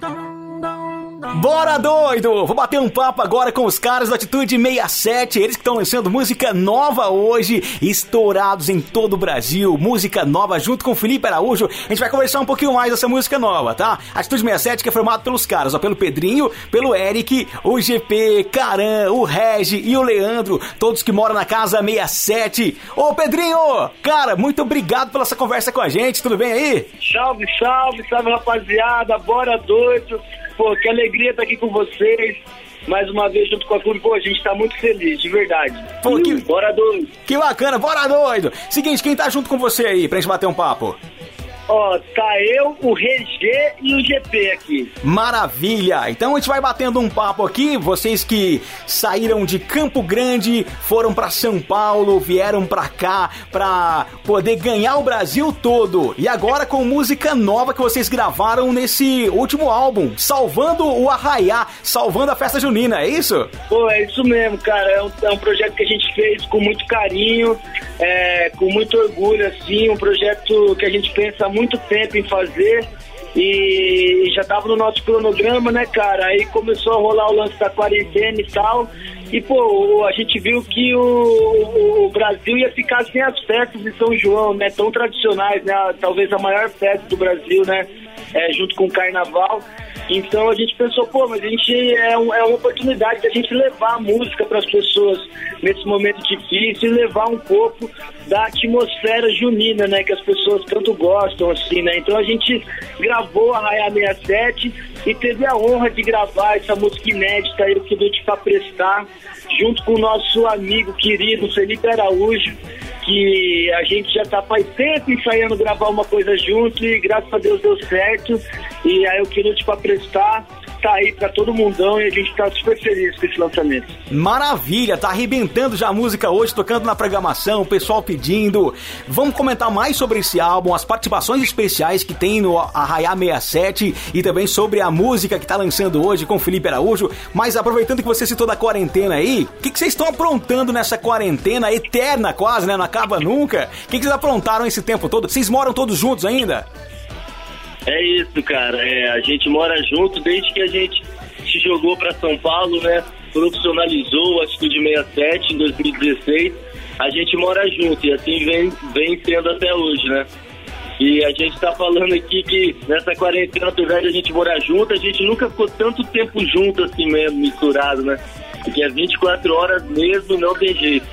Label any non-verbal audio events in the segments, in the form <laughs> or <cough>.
dun, Bora doido! Vou bater um papo agora com os caras da Atitude 67, eles que estão lançando música nova hoje, estourados em todo o Brasil, música nova junto com Felipe Araújo. A gente vai conversar um pouquinho mais dessa música nova, tá? Atitude 67 que é formado pelos caras, ó, pelo Pedrinho, pelo Eric, o GP, Caran, o Regi e o Leandro, todos que moram na casa 67. Ô Pedrinho, cara, muito obrigado pela essa conversa com a gente, tudo bem aí? Salve, salve, salve rapaziada, bora doido. Pô, que alegria estar aqui com vocês. Mais uma vez junto com a Clube. Pô, a gente tá muito feliz, de verdade. Pô, que... Bora doido. Que bacana, bora doido. Seguinte, quem tá junto com você aí pra gente bater um papo? Ó, tá eu, o RG e o GP aqui. Maravilha! Então a gente vai batendo um papo aqui. Vocês que saíram de Campo Grande, foram para São Paulo, vieram pra cá pra poder ganhar o Brasil todo. E agora com música nova que vocês gravaram nesse último álbum, salvando o Arraiá, salvando a festa junina, é isso? Pô, é isso mesmo, cara. É um, é um projeto que a gente fez com muito carinho, é, com muito orgulho, assim. Um projeto que a gente pensa muito muito tempo em fazer e já tava no nosso cronograma, né, cara? Aí começou a rolar o lance da quarentena e tal. E, pô, a gente viu que o, o Brasil ia ficar sem as festas de São João, né? Tão tradicionais, né? Talvez a maior festa do Brasil, né? É, junto com o Carnaval. Então a gente pensou, pô, mas a gente é, um, é uma oportunidade da gente levar a música para as pessoas nesse momento difícil e levar um pouco da atmosfera junina, né, que as pessoas tanto gostam, assim, né? Então a gente gravou a Raia 67 e teve a honra de gravar essa música inédita aí, o que eu te prestar, junto com o nosso amigo querido Felipe Araújo, que a gente já tá faz tempo ensaiando gravar uma coisa junto e graças a Deus deu certo. E aí eu queria te prestar tá aí pra todo mundão e a gente tá super feliz com esse lançamento. Maravilha, tá arrebentando já a música hoje, tocando na programação, o pessoal pedindo. Vamos comentar mais sobre esse álbum, as participações especiais que tem no Arraiá 67 e também sobre a música que tá lançando hoje com Felipe Araújo. Mas aproveitando que você citou da quarentena aí, o que, que vocês estão aprontando nessa quarentena eterna quase, né? Não acaba nunca. O que, que vocês aprontaram esse tempo todo? Vocês moram todos juntos ainda? É isso, cara. É, a gente mora junto desde que a gente se jogou para São Paulo, né? Profissionalizou o Atitude 67 em 2016. A gente mora junto e assim vem, vem sendo até hoje, né? E a gente tá falando aqui que nessa quarentena, apesar de a gente morar junto, a gente nunca ficou tanto tempo junto assim mesmo, misturado, né? Porque é 24 horas mesmo, não tem jeito.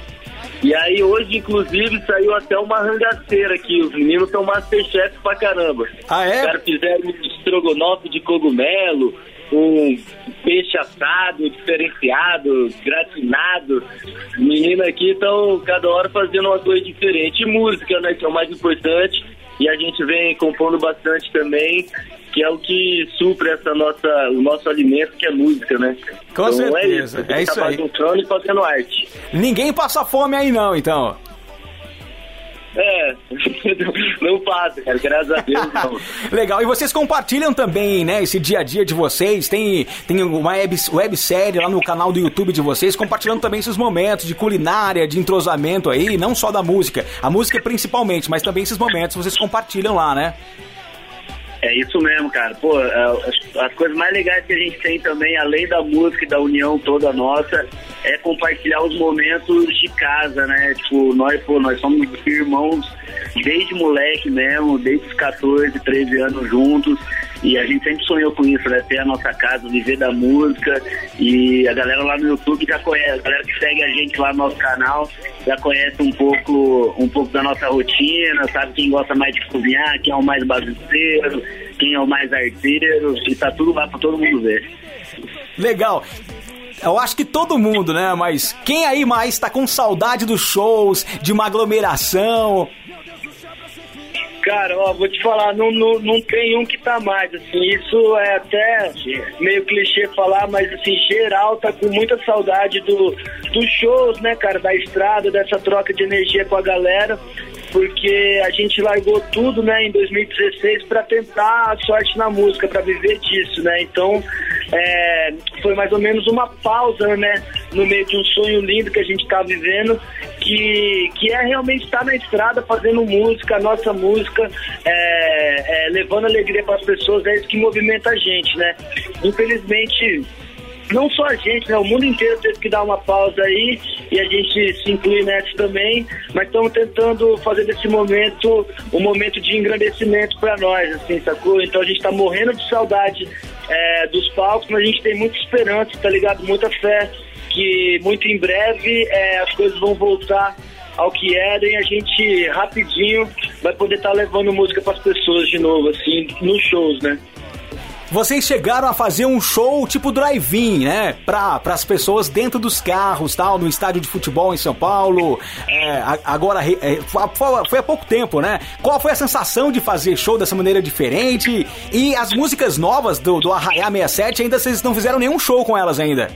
E aí hoje, inclusive, saiu até uma rangaceira aqui. Os meninos estão Masterchef pra caramba. Ah, é? Os caras fizeram um estrogonofe de cogumelo, um peixe assado, diferenciado, gratinado. Meninos aqui estão cada hora fazendo uma coisa diferente. E música, né, que é o mais importante. E a gente vem compondo bastante também que é o que supre essa nossa, o nosso alimento, que é música, né? Com então, certeza. É isso, é isso aí. e fazendo arte. Ninguém passa fome aí não, então. É, <laughs> não passa, cara, graças a Deus não. <laughs> Legal, e vocês compartilham também, né, esse dia a dia de vocês, tem, tem uma web, websérie lá no canal do YouTube de vocês, compartilhando também esses momentos de culinária, de entrosamento aí, não só da música, a música principalmente, mas também esses momentos vocês compartilham lá, né? É isso mesmo, cara. Pô, é, as, as, coisas mais legais que a gente tem também, além da música e da união toda nossa, é compartilhar os momentos de casa, né? Tipo, nós, pô, nós somos irmãos desde moleque mesmo, desde os 14, 13 anos juntos. E a gente sempre sonhou com isso, né? Ter a nossa casa, viver da música. E a galera lá no YouTube já conhece, a galera que segue a gente lá no nosso canal já conhece um pouco, um pouco da nossa rotina, sabe quem gosta mais de cozinhar, quem é o mais bagunceiro, quem é o mais arteiro. E tá tudo lá pra todo mundo ver. Legal. Eu acho que todo mundo, né? Mas quem aí mais tá com saudade dos shows, de uma aglomeração? Cara, ó, vou te falar, não, não, não tem um que tá mais, assim, isso é até meio clichê falar, mas assim, geral tá com muita saudade do, dos shows, né, cara, da estrada, dessa troca de energia com a galera, porque a gente largou tudo, né, em 2016 para tentar a sorte na música, para viver disso, né, então é, foi mais ou menos uma pausa, né? No meio de um sonho lindo que a gente está vivendo, que, que é realmente estar na estrada fazendo música, nossa música, é, é, levando alegria para as pessoas, é isso que movimenta a gente, né? Infelizmente não só a gente, né? O mundo inteiro teve que dar uma pausa aí e a gente se inclui nessa também, mas estamos tentando fazer desse momento um momento de engrandecimento para nós, assim, sacou? Então a gente está morrendo de saudade é, dos palcos, mas a gente tem muita esperança, tá ligado? Muita fé que muito em breve é, as coisas vão voltar ao que era e a gente rapidinho vai poder estar tá levando música para as pessoas de novo, assim, nos shows, né? Vocês chegaram a fazer um show tipo drive-in, né? Para as pessoas dentro dos carros, tal, no estádio de futebol em São Paulo. É, agora, é, foi há pouco tempo, né? Qual foi a sensação de fazer show dessa maneira diferente? E as músicas novas do, do Arraiá 67, ainda vocês não fizeram nenhum show com elas ainda?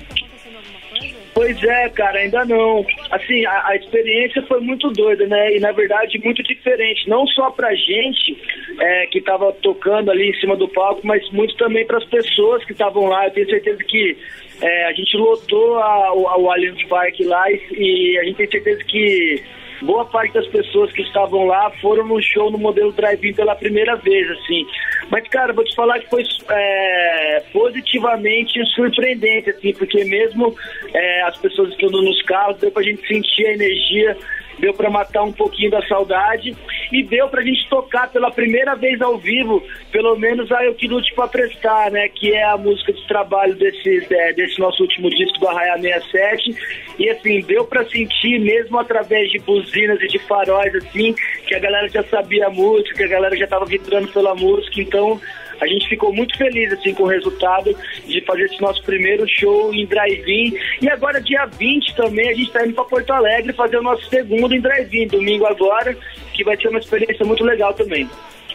Pois é, cara, ainda não. Assim, a, a, experiência foi muito doida, né? E na verdade muito diferente, não só pra gente é, que tava tocando ali em cima do palco, mas muito também para as pessoas que estavam lá. Eu tenho certeza que é, a gente lotou a, o, o Allianz Parque lá e, e a gente tem certeza que boa parte das pessoas que estavam lá foram no show no modelo drive-in pela primeira vez, assim. Mas, cara, vou te falar que foi é, positivamente surpreendente, assim, porque mesmo é, as pessoas estando nos carros, deu pra gente sentir a energia deu para matar um pouquinho da saudade e deu pra gente tocar pela primeira vez ao vivo, pelo menos a Eu Que Lute Pra Prestar, né, que é a música de trabalho desse, é, desse nosso último disco do Arraia 67 e assim, deu para sentir mesmo através de buzinas e de faróis assim, que a galera já sabia a música, que a galera já tava vibrando pela música, então a gente ficou muito feliz assim com o resultado de fazer esse nosso primeiro show em drive-in. E agora, dia 20 também, a gente está indo para Porto Alegre fazer o nosso segundo em drive-in, domingo agora, que vai ser uma experiência muito legal também.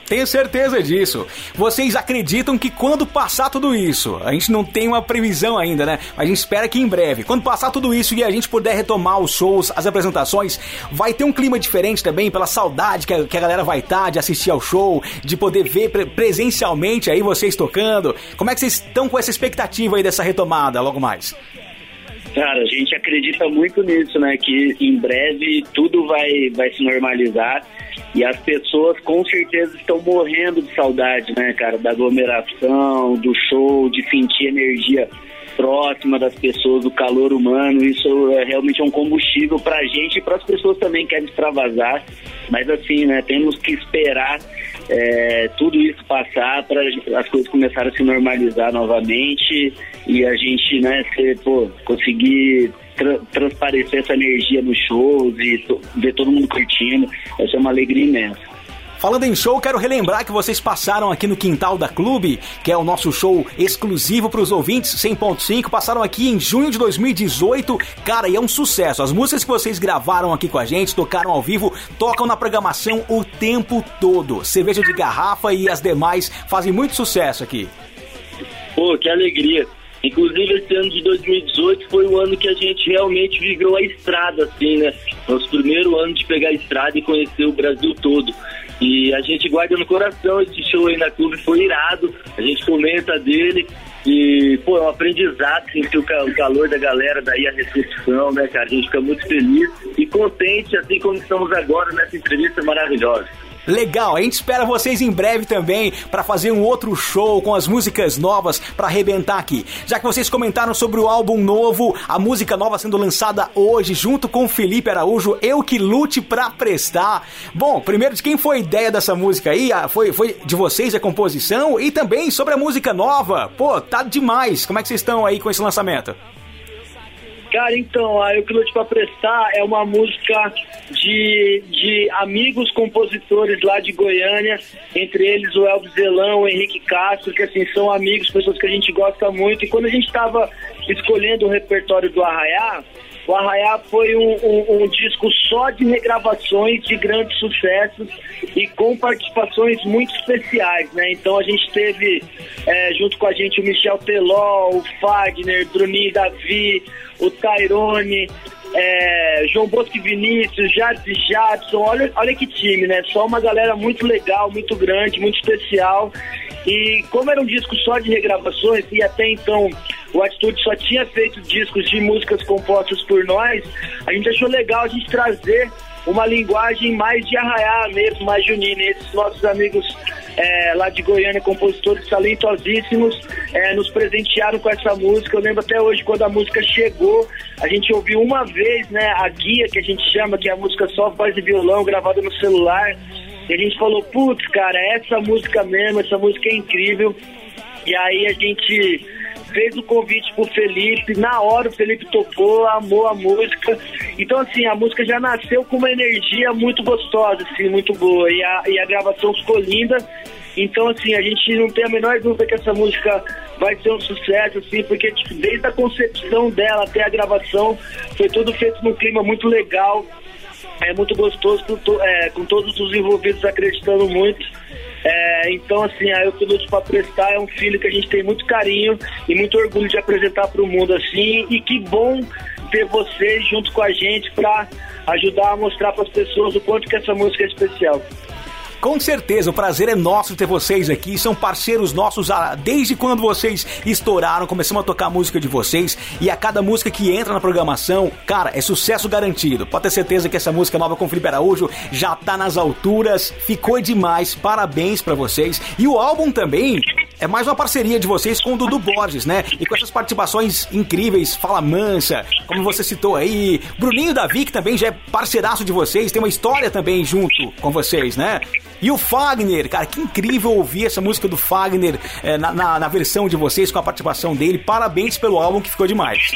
Tenho certeza disso. Vocês acreditam que quando passar tudo isso, a gente não tem uma previsão ainda, né? Mas a gente espera que em breve, quando passar tudo isso e a gente puder retomar os shows, as apresentações, vai ter um clima diferente também, pela saudade que a, que a galera vai estar tá de assistir ao show, de poder ver presencialmente aí vocês tocando. Como é que vocês estão com essa expectativa aí dessa retomada logo mais? Cara, a gente acredita muito nisso, né? Que em breve tudo vai, vai se normalizar e as pessoas com certeza estão morrendo de saudade, né, cara? Da aglomeração, do show, de sentir energia próxima das pessoas, do calor humano. Isso é realmente um combustível para a gente e para as pessoas também que querem extravasar. Mas assim, né? Temos que esperar é, tudo isso passar para as coisas começarem a se normalizar novamente e a gente, né, ser, pô, conseguir tra transparecer essa energia nos shows e ver todo mundo curtindo. Essa é uma alegria imensa. Falando em show, quero relembrar que vocês passaram aqui no Quintal da Clube, que é o nosso show exclusivo para os ouvintes 100.5, passaram aqui em junho de 2018. Cara, e é um sucesso. As músicas que vocês gravaram aqui com a gente, tocaram ao vivo, tocam na programação o tempo todo. Cerveja de garrafa e as demais fazem muito sucesso aqui. Pô, que alegria. Inclusive, esse ano de 2018 foi o ano que a gente realmente viveu a estrada, assim, né? Nosso primeiro ano de pegar a estrada e conhecer o Brasil todo. E a gente guarda no coração esse show aí na clube, foi irado. A gente comenta dele. E, pô, é um aprendizado sentir o calor da galera, daí a recepção, né, cara? A gente fica muito feliz e contente, assim como estamos agora nessa entrevista maravilhosa. Legal, a gente espera vocês em breve também para fazer um outro show com as músicas novas para arrebentar aqui. Já que vocês comentaram sobre o álbum novo, a música nova sendo lançada hoje junto com Felipe Araújo, Eu Que Lute Pra Prestar. Bom, primeiro de quem foi a ideia dessa música aí? Ah, foi, foi de vocês a composição e também sobre a música nova. Pô, tá demais. Como é que vocês estão aí com esse lançamento? Cara, então, a Eu Que Lute Pra é uma música de, de amigos compositores lá de Goiânia, entre eles o Elvis Zelão, o Henrique Castro, que assim, são amigos, pessoas que a gente gosta muito. E quando a gente estava escolhendo o repertório do Arraiá, o Arraiá foi um, um, um, disco só de regravações de grandes sucessos e com participações muito especiais, né? Então a gente teve é, junto com a gente o Michel Teló, o Fagner, Bruninho Davi, o Tairone, é, João Bosco e Vinícius, e Jadson, olha, olha que time, né? Só uma galera muito legal, muito grande, muito especial. E como era um disco só de regravações, e até então o Atitude só tinha feito discos de músicas compostas por nós, a gente achou legal a gente trazer uma linguagem mais de arraiar mesmo, mais junina. E esses nossos amigos é, lá de Goiânia, compositores talentosíssimos, é, nos presentearam com essa música. Eu lembro até hoje quando a música chegou, a gente ouviu uma vez, né, a guia que a gente chama, que é a música só voz e violão, gravada no celular. E a gente falou, putz, cara, essa música mesmo, essa música é incrível. E aí a gente fez o convite pro Felipe, na hora o Felipe tocou, amou a música. Então, assim, a música já nasceu com uma energia muito gostosa, assim, muito boa. E a, e a gravação ficou linda. Então, assim, a gente não tem a menor dúvida que essa música vai ser um sucesso, assim, porque tipo, desde a concepção dela até a gravação, foi tudo feito num clima muito legal é muito gostoso com, to, é, com todos os envolvidos acreditando muito. É, então, assim, a Eu Piloto para Prestar é um filho que a gente tem muito carinho e muito orgulho de apresentar para o mundo assim. E que bom ter vocês junto com a gente para ajudar a mostrar para as pessoas o quanto que essa música é especial. Com certeza, o prazer é nosso ter vocês aqui. São parceiros nossos desde quando vocês estouraram. Começamos a tocar a música de vocês. E a cada música que entra na programação, cara, é sucesso garantido. Pode ter certeza que essa música nova com Felipe Araújo já tá nas alturas. Ficou demais. Parabéns para vocês. E o álbum também é mais uma parceria de vocês com o Dudu Borges, né? E com essas participações incríveis, Fala Mansa, como você citou aí, Bruninho Davi, que também já é parceiraço de vocês, tem uma história também junto com vocês, né? E o Fagner, cara, que incrível ouvir essa música do Fagner é, na, na, na versão de vocês, com a participação dele. Parabéns pelo álbum que ficou demais.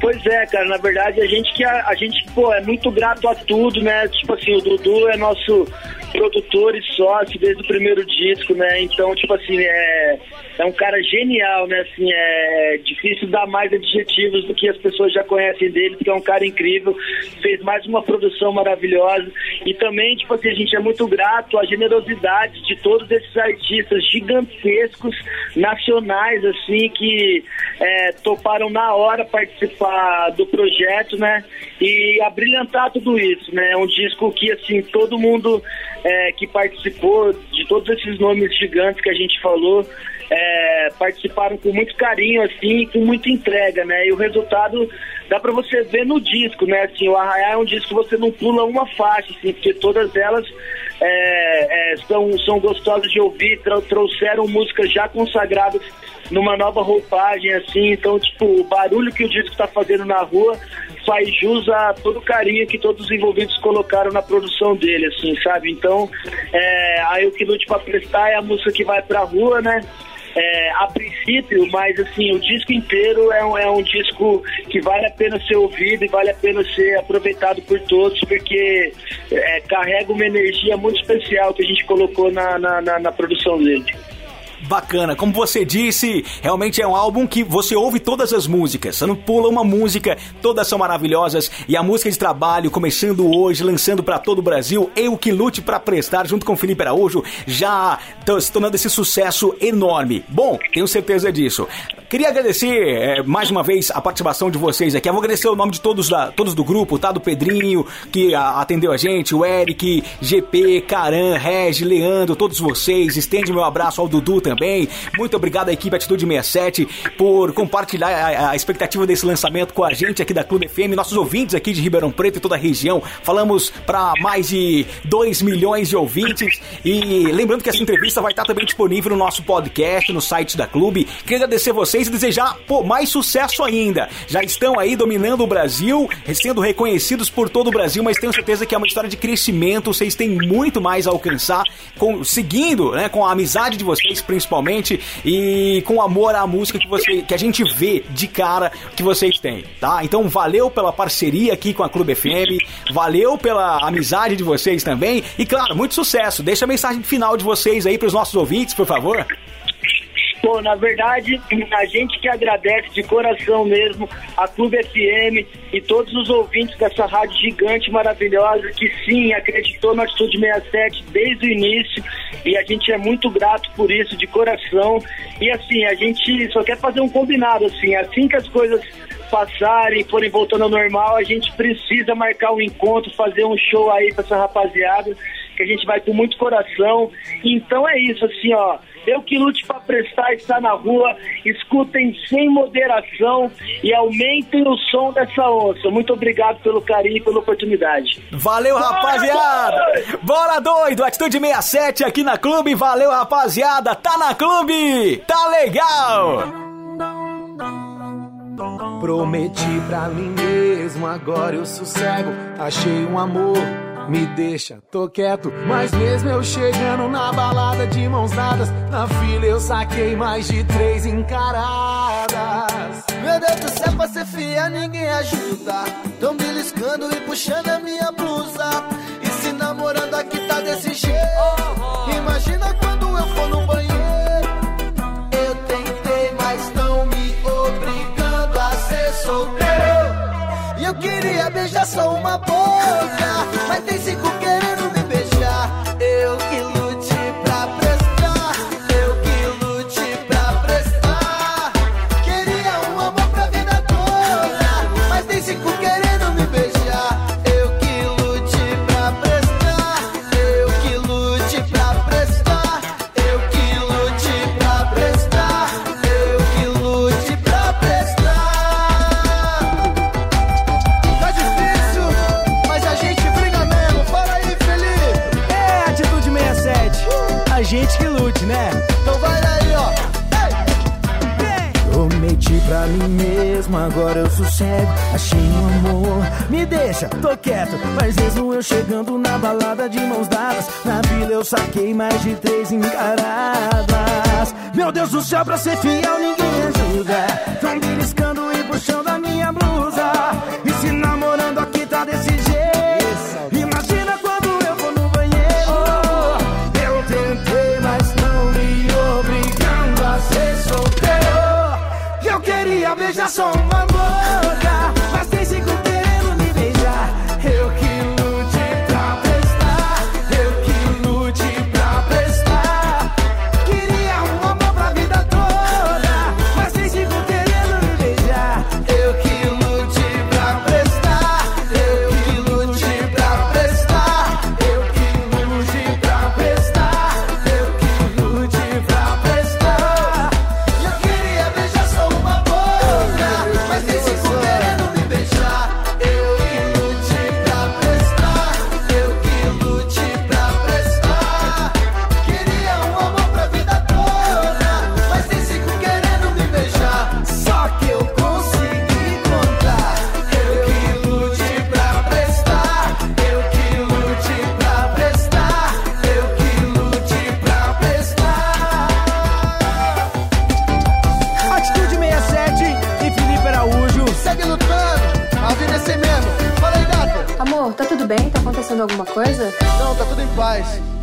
Pois é, cara, na verdade a gente que a, a, gente, pô, é muito grato a tudo, né? Tipo assim, o Dudu é nosso produtor e sócio desde o primeiro disco, né? Então, tipo assim, é, é um cara genial, né? Assim, é difícil dar mais adjetivos do que as pessoas já conhecem dele, porque é um cara incrível, fez mais uma produção maravilhosa. E também, tipo assim, a gente é muito grato à generosidade de todos esses artistas gigantescos, nacionais, assim, que é, toparam na hora participar do projeto, né? E abrilhantar tudo isso, né? É um disco que, assim, todo mundo é, que participou, de todos esses nomes gigantes que a gente falou, é, participaram com muito carinho, assim, com muita entrega, né? E o resultado dá para você ver no disco, né? Assim, o Arraiá é um disco que você não pula uma faixa, assim, porque todas elas é, é, são, são gostosas de ouvir, trouxeram músicas já consagradas numa nova roupagem, assim, então, tipo, o barulho que o disco está fazendo na rua faz jus a todo o carinho que todos os envolvidos colocaram na produção dele, assim, sabe? Então, é, aí o que lute para prestar é a música que vai pra rua, né? É, a princípio, mas assim, o disco inteiro é um, é um disco que vale a pena ser ouvido e vale a pena ser aproveitado por todos, porque é, carrega uma energia muito especial que a gente colocou na, na, na, na produção dele bacana. Como você disse, realmente é um álbum que você ouve todas as músicas. Você não pula uma música, todas são maravilhosas. E a música de trabalho, começando hoje, lançando para todo o Brasil, Eu Que Lute para Prestar, junto com Felipe Araújo, já se tornando esse sucesso enorme. Bom, tenho certeza disso. Queria agradecer é, mais uma vez a participação de vocês aqui. Eu vou agradecer o nome de todos, da, todos do grupo, tá? Do Pedrinho, que a, atendeu a gente, o Eric, GP, Caran, Regi, Leandro, todos vocês. Estende meu abraço ao Dudu também. Muito obrigado à equipe Atitude 67 por compartilhar a, a expectativa desse lançamento com a gente aqui da Clube FM, nossos ouvintes aqui de Ribeirão Preto e toda a região. Falamos para mais de 2 milhões de ouvintes. E lembrando que essa entrevista vai estar também disponível no nosso podcast, no site da Clube. Queria agradecer vocês e desejar pô, mais sucesso ainda. Já estão aí dominando o Brasil, sendo reconhecidos por todo o Brasil, mas tenho certeza que é uma história de crescimento. Vocês têm muito mais a alcançar, com, seguindo né, com a amizade de vocês, principalmente, e com amor à música que, você, que a gente vê de cara que vocês têm, tá? Então, valeu pela parceria aqui com a Clube FM, valeu pela amizade de vocês também, e claro, muito sucesso. Deixa a mensagem final de vocês aí para os nossos ouvintes, por favor. Pô, na verdade, a gente que agradece de coração mesmo a Clube FM e todos os ouvintes dessa rádio gigante maravilhosa que sim acreditou no Atitude 67 desde o início e a gente é muito grato por isso de coração. E assim, a gente só quer fazer um combinado assim, assim que as coisas passarem, forem voltando ao normal, a gente precisa marcar um encontro, fazer um show aí pra essa rapaziada que a gente vai com muito coração. Então é isso, assim, ó. Eu que lute para prestar está na rua. Escutem sem moderação e aumentem o som dessa onça. Muito obrigado pelo carinho e pela oportunidade. Valeu, rapaziada! Bora doido! Atitude 67 aqui na Clube. Valeu, rapaziada! Tá na Clube! Tá legal! Prometi pra mim mesmo, agora eu sossego. Achei um amor me deixa, tô quieto. Mas mesmo eu chegando na balada de mãos dadas, na fila eu saquei mais de três encaradas. Meu Deus do céu, pra ser fia ninguém ajuda. Tão beliscando e puxando a minha blusa. E se namorando aqui tá desse jeito. Imagina quando eu for no banheiro. Eu tentei, mas não me obrigando a ser solteiro. E eu queria beijar só uma boca. Amor, me deixa, tô quieto. Mas mesmo eu chegando na balada de mãos dadas, na vila eu saquei mais de três encaradas. Meu Deus do céu, pra ser fiel ninguém ajuda. Tão beliscando e puxando a minha blusa. E se namorando aqui tá desse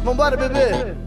Vambora, bebê.